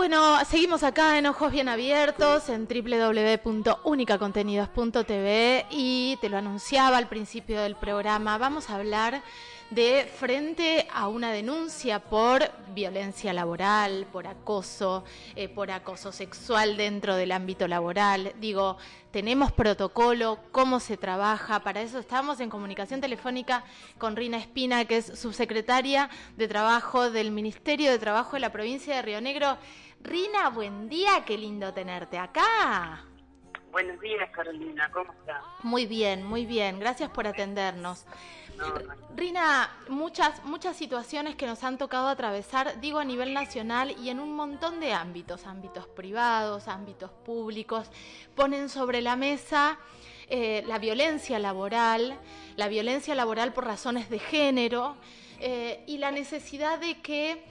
Bueno, seguimos acá en Ojos Bien Abiertos en www.unicacontenidos.tv y te lo anunciaba al principio del programa, vamos a hablar de frente a una denuncia por violencia laboral, por acoso, eh, por acoso sexual dentro del ámbito laboral. Digo, tenemos protocolo, cómo se trabaja. Para eso estamos en comunicación telefónica con Rina Espina, que es subsecretaria de Trabajo del Ministerio de Trabajo de la provincia de Río Negro. Rina, buen día, qué lindo tenerte acá. Buenos días, Carolina, ¿cómo estás? Muy bien, muy bien, gracias por atendernos. Rina, muchas, muchas situaciones que nos han tocado atravesar, digo a nivel nacional y en un montón de ámbitos, ámbitos privados, ámbitos públicos, ponen sobre la mesa eh, la violencia laboral, la violencia laboral por razones de género eh, y la necesidad de que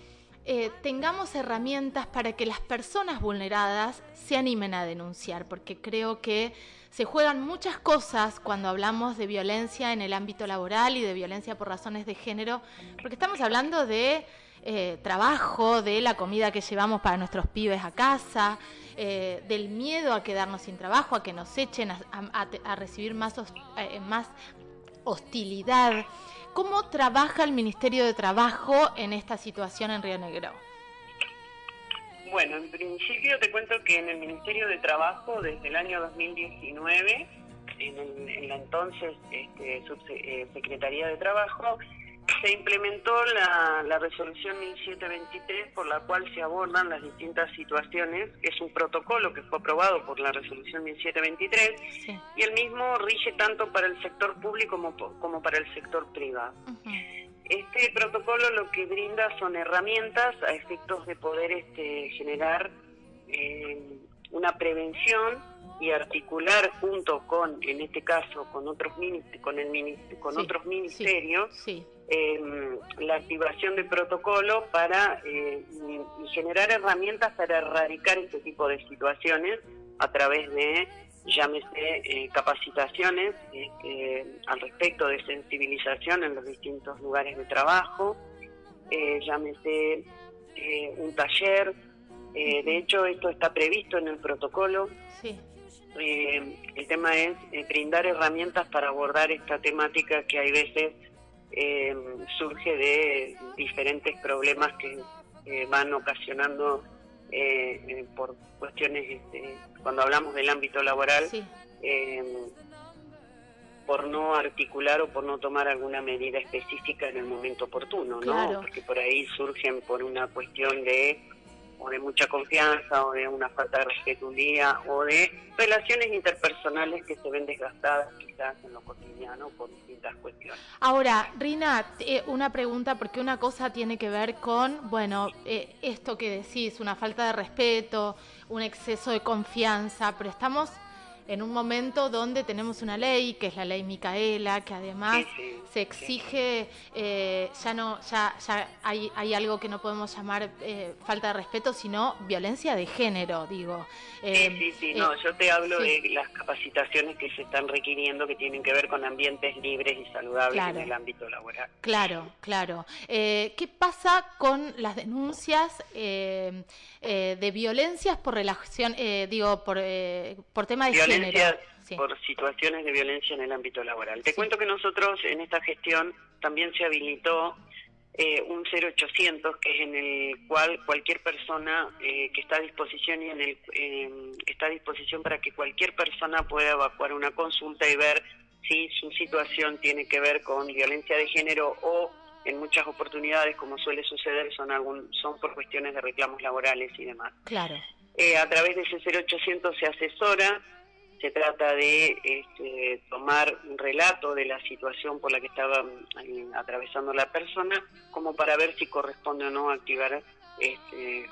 eh, tengamos herramientas para que las personas vulneradas se animen a denunciar, porque creo que se juegan muchas cosas cuando hablamos de violencia en el ámbito laboral y de violencia por razones de género, porque estamos hablando de eh, trabajo, de la comida que llevamos para nuestros pibes a casa, eh, del miedo a quedarnos sin trabajo, a que nos echen, a, recibir más, más hostilidad. ¿Cómo trabaja el Ministerio de Trabajo en esta situación en Río Negro? Bueno, en principio te cuento que en el Ministerio de Trabajo desde el año 2019, en, la entonces este, Subsecretaría eh, de Trabajo, se implementó la, resolución 1723 por la cual se abordan las distintas situaciones, que es un protocolo que fue aprobado por la resolución 1723 y el mismo rige tanto para el sector público como, como para el sector privado. Este protocolo lo que brinda son herramientas a efectos de poder este, generar eh, una prevención y articular junto con, en este caso, con otros con el con otros ministerios em, la activación de protocolo para eh, generar herramientas para erradicar este tipo de situaciones a través de llámese eh, capacitaciones este, al respecto de sensibilización en los distintos lugares de trabajo, eh, llámese eh, un taller, de hecho esto está previsto en el protocolo. El tema es brindar herramientas para abordar esta temática que hay veces surge de diferentes problemas que van ocasionando eh, eh, por cuestiones, este, cuando hablamos del ámbito laboral, eh, por no articular o por no tomar alguna medida específica en el momento oportuno, ¿no? Porque por ahí surgen por una cuestión de o de mucha confianza o de una falta de respeto un día o de relaciones interpersonales que se ven desgastadas quizás en lo cotidiano por distintas cuestiones. Ahora, Rina, eh, una pregunta porque una cosa tiene que ver con, bueno, eh, esto que decís, una falta de respeto, un exceso de confianza, pero estamos en un momento donde tenemos una ley, que es la ley Micaela, que además se exige, eh, ya no, ya, ya hay, hay algo que no podemos llamar eh, falta de respeto, sino violencia de género, digo. Eh, sí, sí, no, yo te hablo de las capacitaciones que se están requiriendo que tienen que ver con ambientes libres y saludables en el ámbito laboral. Claro, claro. ¿Qué pasa con las denuncias de violencias por relación, digo, por, por tema de por situaciones de violencia en el ámbito laboral. Te cuento que nosotros en esta gestión también se habilitó eh, un 0800 que es en el cual cualquier persona eh, que está a disposición y en el está a disposición para que cualquier persona pueda evacuar una consulta y ver si su situación tiene que ver con violencia de género o en muchas oportunidades como suele suceder son algún son por cuestiones de reclamos laborales y demás. Claro. Eh, a través de ese 0800 se asesora se trata de este, tomar un relato de la situación por la que estaba eh, atravesando la persona, como para ver si corresponde o no activar este,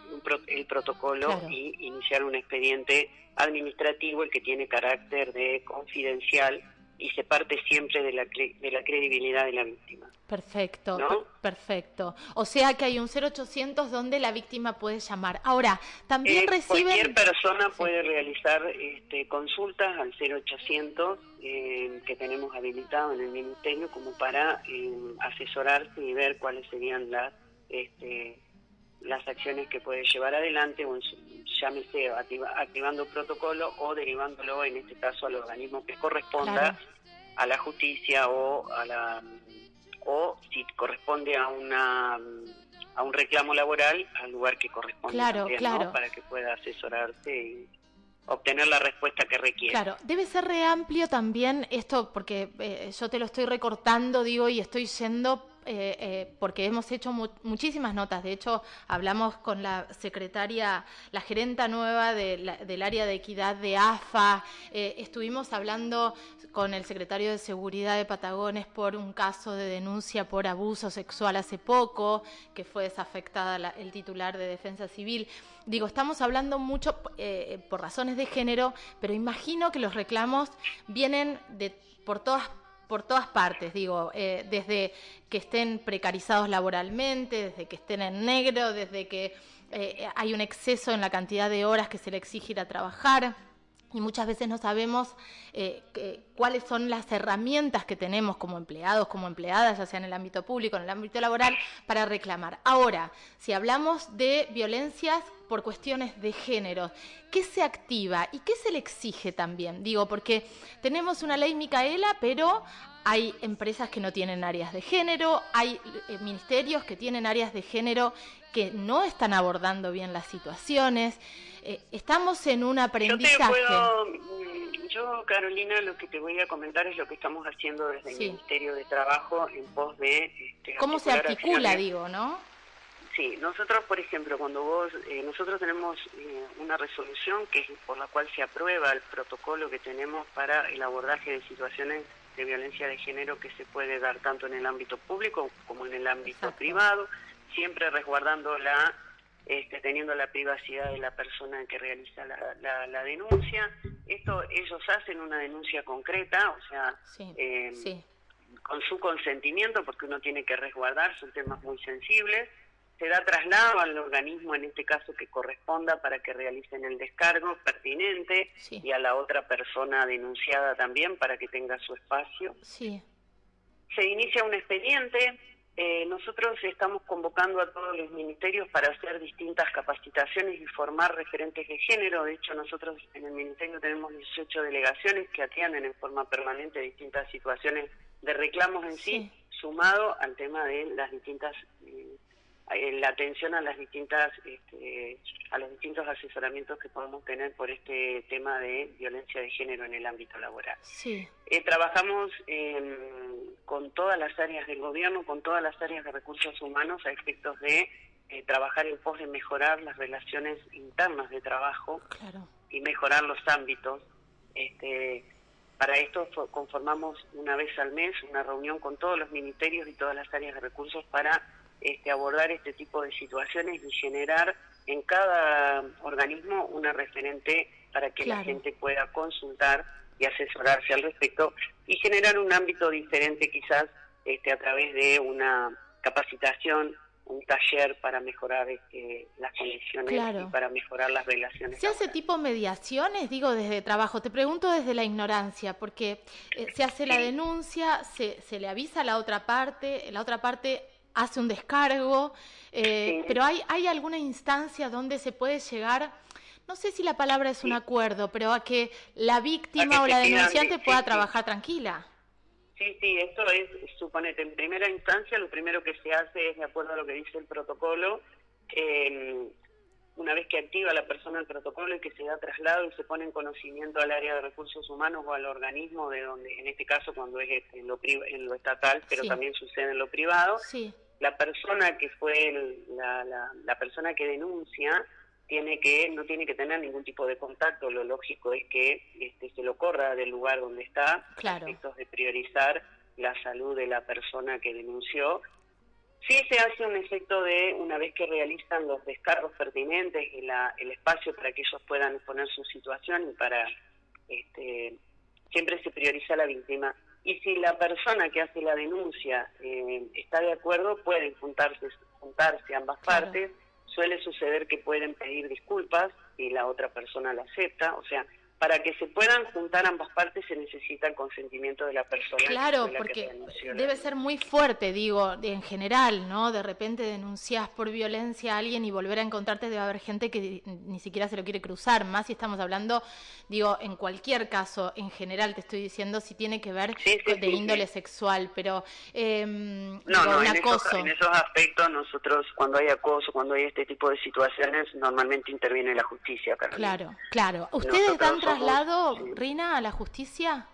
el protocolo y iniciar un expediente administrativo, el que tiene carácter de confidencial y se parte siempre de la, de la credibilidad de la víctima. Perfecto, perfecto. O sea que hay un 0800 donde la víctima puede llamar. Ahora, también eh, reciben... Cualquier persona puede realizar este, consultas al 0800 eh, que tenemos habilitado en el Ministerio como para eh, asesorarse y ver cuáles serían las... Este, las acciones que puede llevar adelante, o en su, llámese activando protocolo o derivándolo, en este caso, al organismo que corresponda, a la justicia o a la o si corresponde a una a un reclamo laboral al lugar que corresponde claro, claro. para que pueda asesorarse y obtener la respuesta que requiere. Claro, debe ser re amplio también esto, porque eh, yo te lo estoy recortando, digo, y estoy yendo eh, eh, porque hemos hecho muchísimas notas. De hecho, hablamos con la secretaria, la gerenta nueva del área de equidad de AFA. Eh, estuvimos hablando con el secretario de Seguridad de Patagones por un caso de denuncia por abuso sexual hace poco, que fue desafectada el titular de Defensa Civil. Digo, estamos hablando mucho por razones de género, pero imagino que los reclamos vienen de por todas por todas partes, digo, eh, desde que estén precarizados laboralmente, desde que estén en negro, desde que eh, hay un exceso en la cantidad de horas que se le exige ir a trabajar. Y muchas veces no sabemos eh, cuáles son las herramientas que tenemos como empleados, como empleadas, ya sea en el ámbito público, en el ámbito laboral, para reclamar. Ahora, si hablamos de violencias por cuestiones de género. ¿Qué se activa y qué se le exige también? Digo, porque tenemos una ley Micaela, pero hay empresas que no tienen áreas de género, hay eh, ministerios que tienen áreas de género que no están abordando bien las situaciones. Eh, estamos en un aprendizaje. Mm, yo, Carolina, lo que te voy a comentar es lo que estamos haciendo desde el Ministerio de Trabajo en pos de... Este, ¿Cómo se articula, digo, no? Sí, nosotros, por ejemplo, cuando vos, eh, nosotros tenemos eh, una resolución que es por la cual se aprueba el protocolo que tenemos para el abordaje de situaciones de violencia de género que se puede dar tanto en el ámbito público como en el ámbito privado, siempre resguardando la, este, teniendo la privacidad de la persona que realiza la, la, denuncia. Esto ellos hacen una denuncia concreta, o sea, eh, con su consentimiento, porque uno tiene que resguardar, son temas muy sensibles se da traslado al organismo, en este caso que corresponda, para que realicen el descargo pertinente y a la otra persona denunciada también para que tenga su espacio. Sí. Se inicia un expediente. Eh, nosotros estamos convocando a todos los ministerios para hacer distintas capacitaciones y formar referentes de género. De hecho, nosotros en el ministerio tenemos 18 delegaciones que atienden en forma permanente distintas situaciones de reclamos en sí, sumado al tema de las distintas eh, eh, la atención a las distintas este, a los distintos asesoramientos que podemos tener por este tema de violencia de género en el ámbito laboral. Sí. Eh, trabajamos con todas las áreas del gobierno, con todas las áreas de recursos humanos a efectos de eh, trabajar en pos de mejorar las relaciones internas de trabajo y mejorar los ámbitos. Este, para esto conformamos una vez al mes una reunión con todos los ministerios y todas las áreas de recursos para este, abordar este tipo de situaciones y generar en cada organismo una referente para que la gente pueda consultar y asesorarse al respecto y generar un ámbito diferente quizás este, a través de una capacitación, un taller para mejorar este, las condiciones y para mejorar las relaciones. ¿Se hace tipo mediaciones, digo, desde trabajo? Te pregunto desde la ignorancia, porque eh, se hace la denuncia, se, se le avisa a la otra parte, la otra parte hace un descargo, eh, pero hay, hay alguna instancia donde se puede llegar, no sé si la palabra es un acuerdo, pero a que la víctima o la denunciante pueda trabajar tranquila. Sí, sí, esto es, suponete, en primera instancia lo primero que se hace es de acuerdo a lo que dice el protocolo, eh, una vez que activa la persona el protocolo y que se da traslado y se pone en conocimiento al área de recursos humanos o al organismo de donde, en este caso cuando es en lo, en lo estatal, pero también sucede en lo privado, sí la persona que fue la, la, persona que denuncia tiene que no tiene que tener ningún tipo de contacto. Lo lógico es que este, se lo corra del lugar donde está. Claro. efectos de priorizar la salud de la persona que denunció. Sí se hace un efecto de una vez que realizan los descargos pertinentes y la, el espacio para que ellos puedan exponer su situación y para este, siempre se prioriza la víctima y si la persona que hace la denuncia eh, está de acuerdo, pueden juntarse, juntarse ambas partes. Suele suceder que pueden pedir disculpas y la otra persona la acepta, o sea, para que se puedan juntar ambas partes se necesita el consentimiento de la persona. Claro, porque debe ser muy fuerte, digo, en general, ¿no? De repente denuncias por violencia a alguien y volver a encontrarte debe haber gente que ni siquiera se lo quiere cruzar, más si estamos hablando, digo, en cualquier caso, en general te estoy diciendo si tiene que ver de índole sexual, pero eh, no, no, en Esos, en esos aspectos nosotros cuando hay acoso, cuando hay este tipo de situaciones, normalmente interviene la justicia. Claro, claro. ¿Ustedes dan traslado, Rina, a la justicia?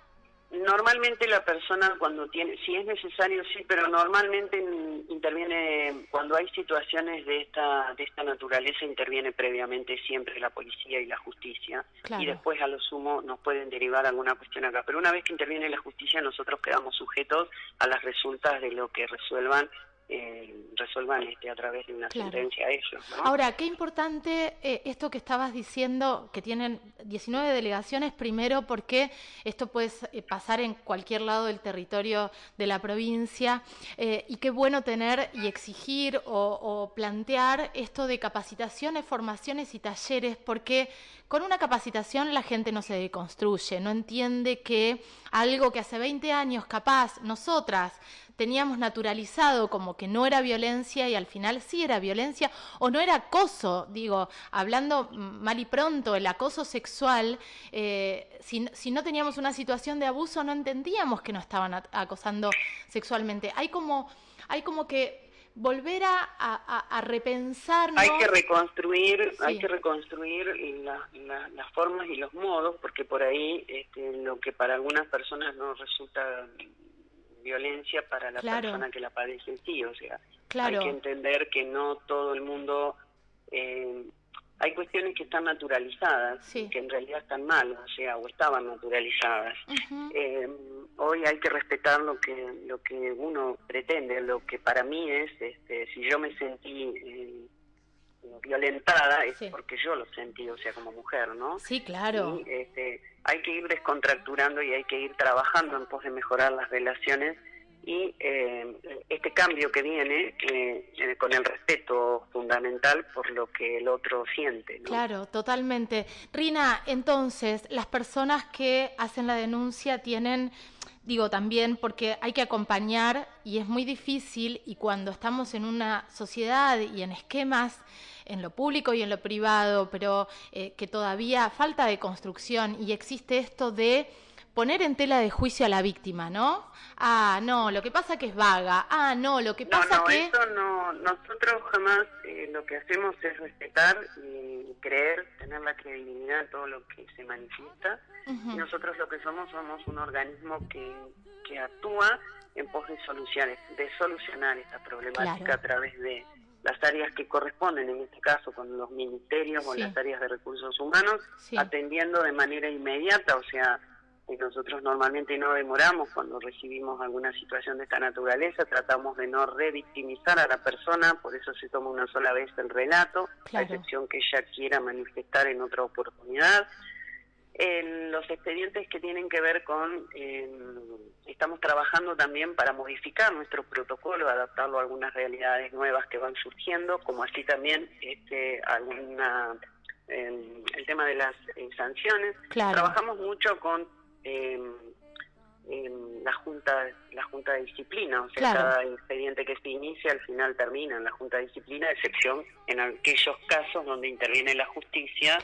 Normalmente la persona cuando tiene, si es necesario sí, pero normalmente interviene cuando hay situaciones de esta de esta naturaleza interviene previamente siempre la policía y la justicia y después a lo sumo nos pueden derivar alguna cuestión acá. Pero una vez que interviene la justicia nosotros quedamos sujetos a las resultas de lo que resuelvan eh, resuelvan este, a través de una sentencia ellos. Ahora, qué importante eh, esto que estabas diciendo, que tienen 19 delegaciones, primero porque esto puede eh, pasar en cualquier lado del territorio de la provincia, eh, y qué bueno tener y exigir o, o plantear esto de capacitaciones, formaciones y talleres, porque con una capacitación la gente no se deconstruye, no entiende que algo que hace 20 años capaz nosotras teníamos naturalizado como que no era violencia y al final sí era violencia o no era acoso, digo, hablando mal y pronto, el acoso sexual, eh, si, si, no teníamos una situación de abuso no entendíamos que nos estaban acosando sexualmente. Hay como, hay como que volver a, a, repensar. Hay que reconstruir, hay que reconstruir las formas y los modos, porque por ahí este, lo que para algunas personas no resulta violencia para la persona que la padece sí, o sea, hay que entender que no todo el mundo... Eh, hay cuestiones que están naturalizadas, que en realidad están mal, o sea, o estaban naturalizadas. eh, hoy hay que respetar lo que lo que uno pretende, lo que para mí es, este, si yo me sentí eh, violentada es porque yo lo sentí, o sea, como mujer, ¿no? Sí, claro. Y, este, hay que ir descontracturando y hay que ir trabajando en pos de mejorar las relaciones y eh, este cambio que viene eh, eh, con el respeto fundamental por lo que el otro siente. Claro, totalmente. Rina, entonces, las personas que hacen la denuncia tienen, digo también, porque hay que acompañar y es muy difícil y cuando estamos en una sociedad y en esquemas, en lo público y en lo privado, pero que todavía falta de construcción y existe esto de poner en tela de juicio a la víctima, ¿no? Ah, no, lo que pasa que es vaga. Ah, no, lo que pasa no, que... Eso no, nosotros jamás eh, lo que hacemos es respetar y creer, tener la credibilidad en todo lo que se manifiesta. Y nosotros lo que somos somos un organismo que, que actúa en pos de soluciones, de solucionar esta problemática a través de las áreas que corresponden, en este caso con los ministerios o las áreas de recursos humanos, atendiendo de manera inmediata, o sea, y nosotros normalmente no demoramos cuando recibimos alguna situación de esta naturaleza, tratamos de no revictimizar a la persona, por eso se toma una sola vez el relato, a excepción que ella quiera manifestar en otra oportunidad. En los expedientes que tienen que ver con, estamos trabajando también para modificar nuestro protocolo, adaptarlo a algunas realidades nuevas que van surgiendo, como así también este, alguna el tema de las eh, sanciones. Trabajamos mucho con en, la junta la junta de disciplina o sea cada expediente que se inicia al final termina en la junta de disciplina excepción en aquellos casos donde interviene la justicia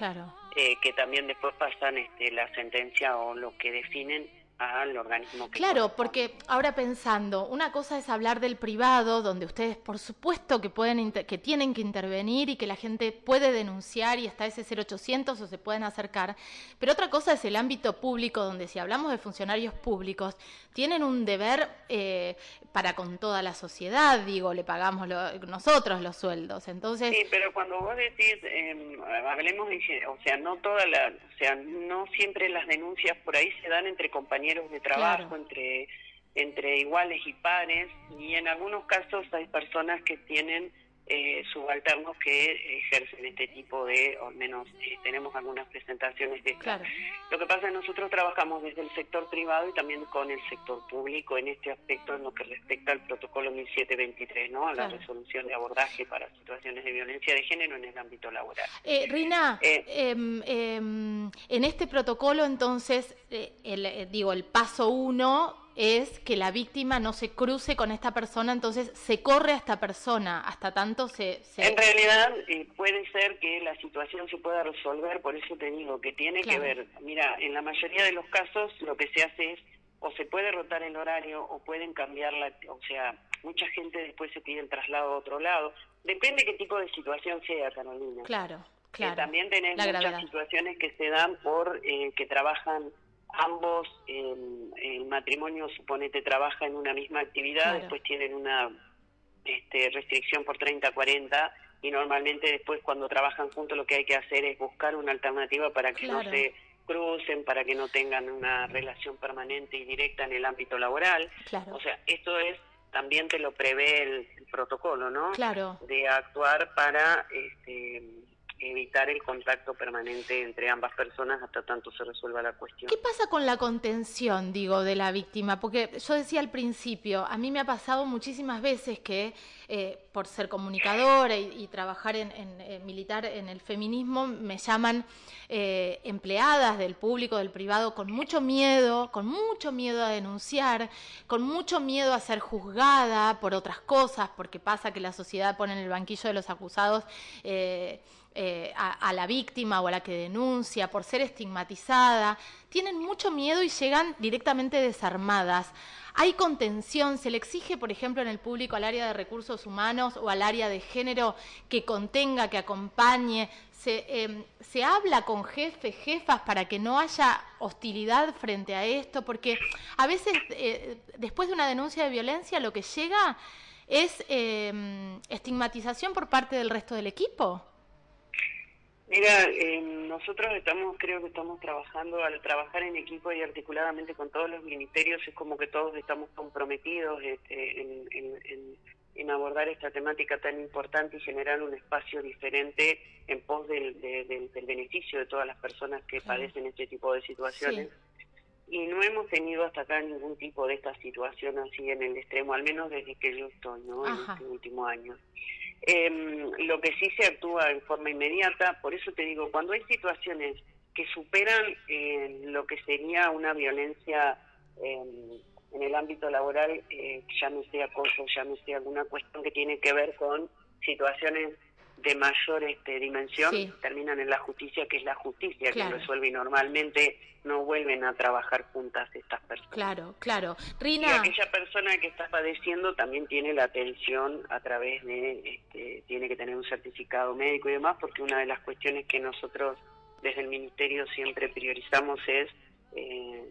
eh, que también después pasan este, la sentencia o lo que definen al organismo Claro, porque ahora pensando, una cosa es hablar del privado, donde ustedes por supuesto que pueden que tienen que intervenir y que la gente puede denunciar y está ese 0800 o se pueden acercar, pero otra cosa es el ámbito público, donde si hablamos de funcionarios públicos, tienen un deber eh, para con toda la sociedad, digo, le pagamos nosotros los sueldos, entonces... Sí, pero cuando vos decís, eh, hablemos, de, o sea, no toda la, o sea, no siempre las denuncias por ahí se dan entre compañeros de trabajo, entre, entre iguales y pares, y en algunos casos hay personas que tienen eh, subalternos que ejercen este tipo de, o al menos eh, tenemos algunas presentaciones de esto. Lo que pasa es que nosotros trabajamos desde el sector privado y también con el sector público en este aspecto en lo que respecta al protocolo 1723, ¿no? a la resolución de abordaje para situaciones de violencia de género en el ámbito laboral. Eh, Rina, eh, em, em, en este protocolo entonces, el, digo, el paso uno es que la víctima no se cruce con esta persona, entonces se corre a esta persona, hasta tanto se... En realidad eh, puede ser que la situación se pueda resolver, por eso te digo que tiene que ver, mira, en la mayoría de los casos lo que se hace es o se puede rotar el horario o pueden cambiar la, o sea, mucha gente después se pide el traslado a otro lado, depende qué tipo de situación sea, Carolina. Claro, eh, claro. también tenés muchas situaciones que se dan por eh, que trabajan ambos, el matrimonio, suponete, trabaja en una misma actividad, después tienen una este, restricción por 30, 40 y normalmente después cuando trabajan juntos lo que hay que hacer es buscar una alternativa para que no se crucen, para que no tengan una relación permanente y directa en el ámbito laboral. O sea, esto es también te lo prevé el, el protocolo, ¿no? Claro. De actuar para este, evitar el contacto permanente entre ambas personas hasta tanto se resuelva la cuestión. ¿Qué pasa con la contención, digo, de la víctima? Porque yo decía al principio, a mí me ha pasado muchísimas veces que eh, por ser comunicadora y, trabajar en, eh, militar en el feminismo, me llaman eh, empleadas del público, del privado, con mucho miedo, con mucho miedo a denunciar, con mucho miedo a ser juzgada por otras cosas, porque pasa que la sociedad pone en el banquillo de los acusados. Eh, a, la víctima o a la que denuncia por ser estigmatizada, tienen mucho miedo y llegan directamente desarmadas. Hay contención, se le exige, por ejemplo, en el público al área de recursos humanos o al área de género que contenga, que acompañe. Se, em, se habla con jefes, jefas para que no haya hostilidad frente a esto, porque a veces eh, después de una denuncia de violencia lo que llega es em, estigmatización por parte del resto del equipo. Mira, eh, nosotros estamos, creo que estamos trabajando, al trabajar en equipo y articuladamente con todos los ministerios, es como que todos estamos comprometidos este, en, abordar esta temática tan importante y generar un espacio diferente en pos del, beneficio de todas las personas que padecen este tipo de situaciones. Y no hemos tenido hasta acá ningún tipo de esta situación así en el extremo, al menos desde que yo estoy, ¿no? En este último año. Eh, lo que sí se actúa en forma inmediata, por eso te digo, cuando hay situaciones que superan eh, lo que sería una violencia eh, en el ámbito laboral, eh, sea acoso, sea alguna cuestión que tiene que ver con situaciones de mayor este, dimensión terminan en la justicia, que es la justicia que resuelve y normalmente no vuelven a trabajar juntas estas personas. Claro, claro. Rina... Y aquella persona que está padeciendo también tiene la atención a través de, este, tiene que tener un certificado médico y demás, porque una de las cuestiones que nosotros desde el Ministerio siempre priorizamos es... Eh,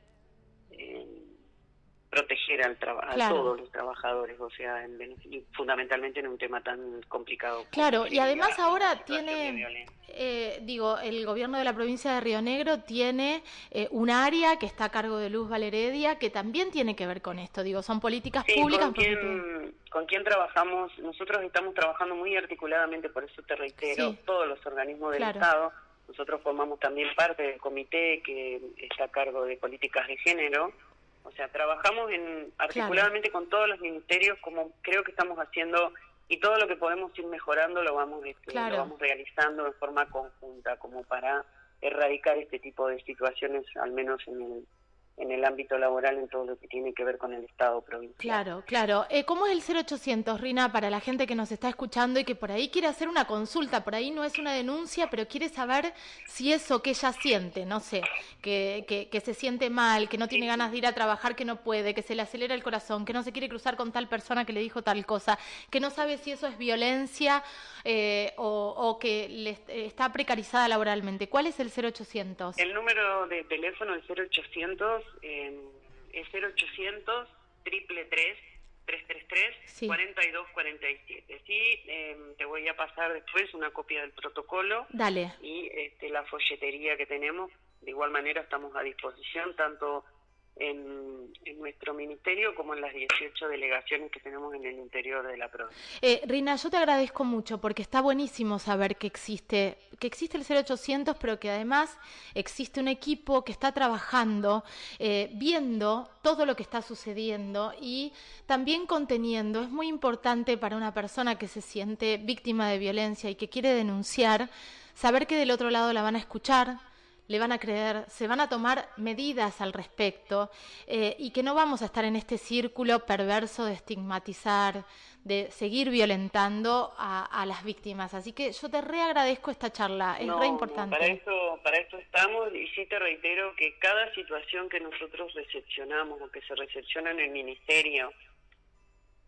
proteger al a todos los trabajadores, o sea, fundamentalmente en un tema tan complicado. Claro, y además ahora tiene, eh, digo, el gobierno de la provincia de Río Negro tiene eh, un área que está a cargo de Luz Valeredia que también tiene que ver con esto, digo, son políticas públicas. Con quién, con quién trabajamos, nosotros estamos trabajando muy articuladamente, por eso te reitero, todos los organismos del Estado. Nosotros formamos también parte del comité que está a cargo de políticas de género, o sea, trabajamos en articuladamente con todos los ministerios, como creo que estamos haciendo, y todo lo que podemos ir mejorando lo vamos, este, lo vamos realizando de forma conjunta, como para erradicar este tipo de situaciones, al menos en el, en el ámbito laboral en todo lo que tiene que ver con el Estado provincial. Claro, claro. Eh, ¿Cómo es el 0800, Rina, para la gente que nos está escuchando y que por ahí quiere hacer una consulta? Por ahí no es una denuncia, pero quiere saber si eso que ella siente, no sé, que, que, que se siente mal, que no tiene ganas de ir a trabajar, que no puede, que se le acelera el corazón, que no se quiere cruzar con tal persona que le dijo tal cosa, que no sabe si eso es violencia eh, o, o, que le está precarizada laboralmente. ¿Cuál es el 0800? El número de teléfono es 0800 eh, es 0800 triple 333 4247. Sí, em, te voy a pasar después una copia del protocolo. Dale. Y este, la folletería que tenemos. De igual manera estamos a disposición tanto en, nuestro ministerio como en las 18 delegaciones que tenemos en el interior de la provincia. Eh, Rina, yo te agradezco mucho porque está buenísimo saber que existe, que existe el 0800, pero que además existe un equipo que está trabajando, eh, viendo todo lo que está sucediendo y también conteniendo. Es muy importante para una persona que se siente víctima de violencia y que quiere denunciar, saber que del otro lado la van a escuchar, le van a creer, se van a tomar medidas al respecto eh, y que no vamos a estar en este círculo perverso de estigmatizar, de seguir violentando a, las víctimas. Así que yo te reagradezco esta charla, es re importante. para, eso, para eso estamos y sí te reitero que cada situación que nosotros recepcionamos o que se recepciona en el ministerio,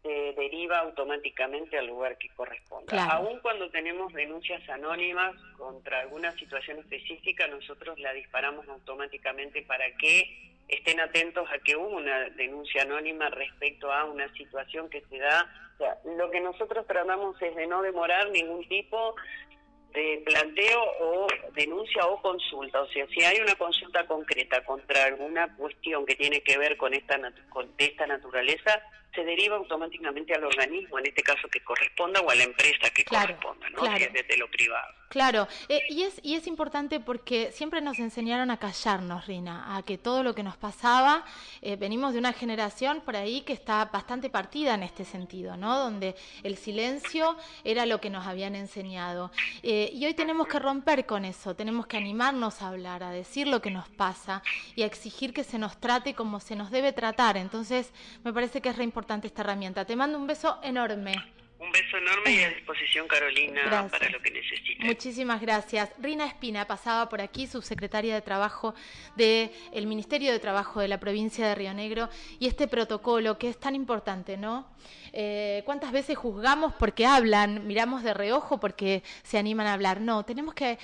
se deriva automáticamente al lugar que corresponda. Aún cuando tenemos denuncias anónimas contra alguna situación específica, nosotros la disparamos automáticamente para que estén atentos a que hubo una denuncia anónima respecto a una situación que se da. O sea, lo que nosotros tratamos es de no demorar ningún tipo de planteo o denuncia o consulta. O sea, si hay una consulta concreta contra alguna cuestión que tiene que ver con esta, con esta naturaleza, se deriva automáticamente al organismo, en este caso que corresponda, o a la empresa que corresponda, ¿no? desde lo privado. Claro, eh, y, es, y es importante porque siempre nos enseñaron a callarnos, Rina, a que todo lo que nos pasaba, eh, venimos de una generación por ahí que está bastante partida en este sentido, ¿no? Donde el silencio era lo que nos habían enseñado. Eh, y hoy tenemos que romper con eso, tenemos que animarnos a hablar, a decir lo que nos pasa y a exigir que se nos trate como se nos debe tratar. Entonces, me parece que es re importante esta herramienta. Te mando un beso enorme. Un beso enorme y a disposición, Carolina, para lo que necesites. Muchísimas gracias. Rina Espina pasaba por aquí, subsecretaria de Trabajo del Ministerio de Trabajo de la provincia de Río Negro, y este protocolo que es tan importante, ¿no? Eh, ¿Cuántas veces juzgamos porque hablan, miramos de reojo porque se animan a hablar? No, tenemos que,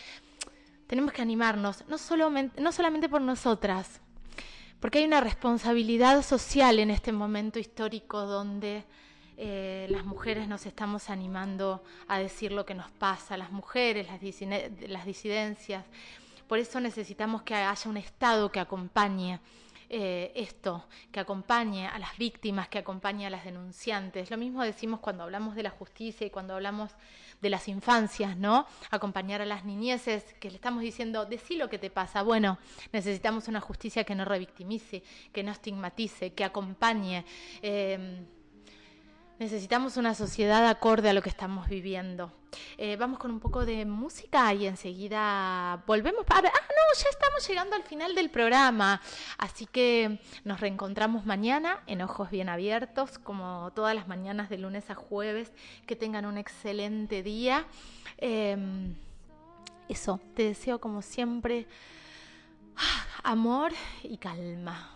tenemos que animarnos, no, solamente, no solamente por nosotras, porque hay una responsabilidad social en este momento histórico donde eh, las mujeres nos estamos animando a decir lo que nos pasa, las mujeres, las, disidencias. Por eso necesitamos que haya un Estado que acompañe eh, esto, que acompañe a las víctimas, que acompañe a las denunciantes. Lo mismo decimos cuando hablamos de la justicia y cuando hablamos de las infancias, ¿no? Acompañar a las niñeces, que le estamos diciendo, decí lo que te pasa. Bueno, necesitamos una justicia que no revictimice, que no estigmatice, que acompañe. Eh, Necesitamos una sociedad acorde a lo que estamos viviendo. Eh, vamos con un poco de música y enseguida volvemos. ah, no, ya estamos llegando al final del programa. Así que nos reencontramos mañana en Ojos Bien Abiertos, como todas las mañanas de lunes a jueves. Que tengan un excelente día. Em, eso, te deseo como siempre amor y calma.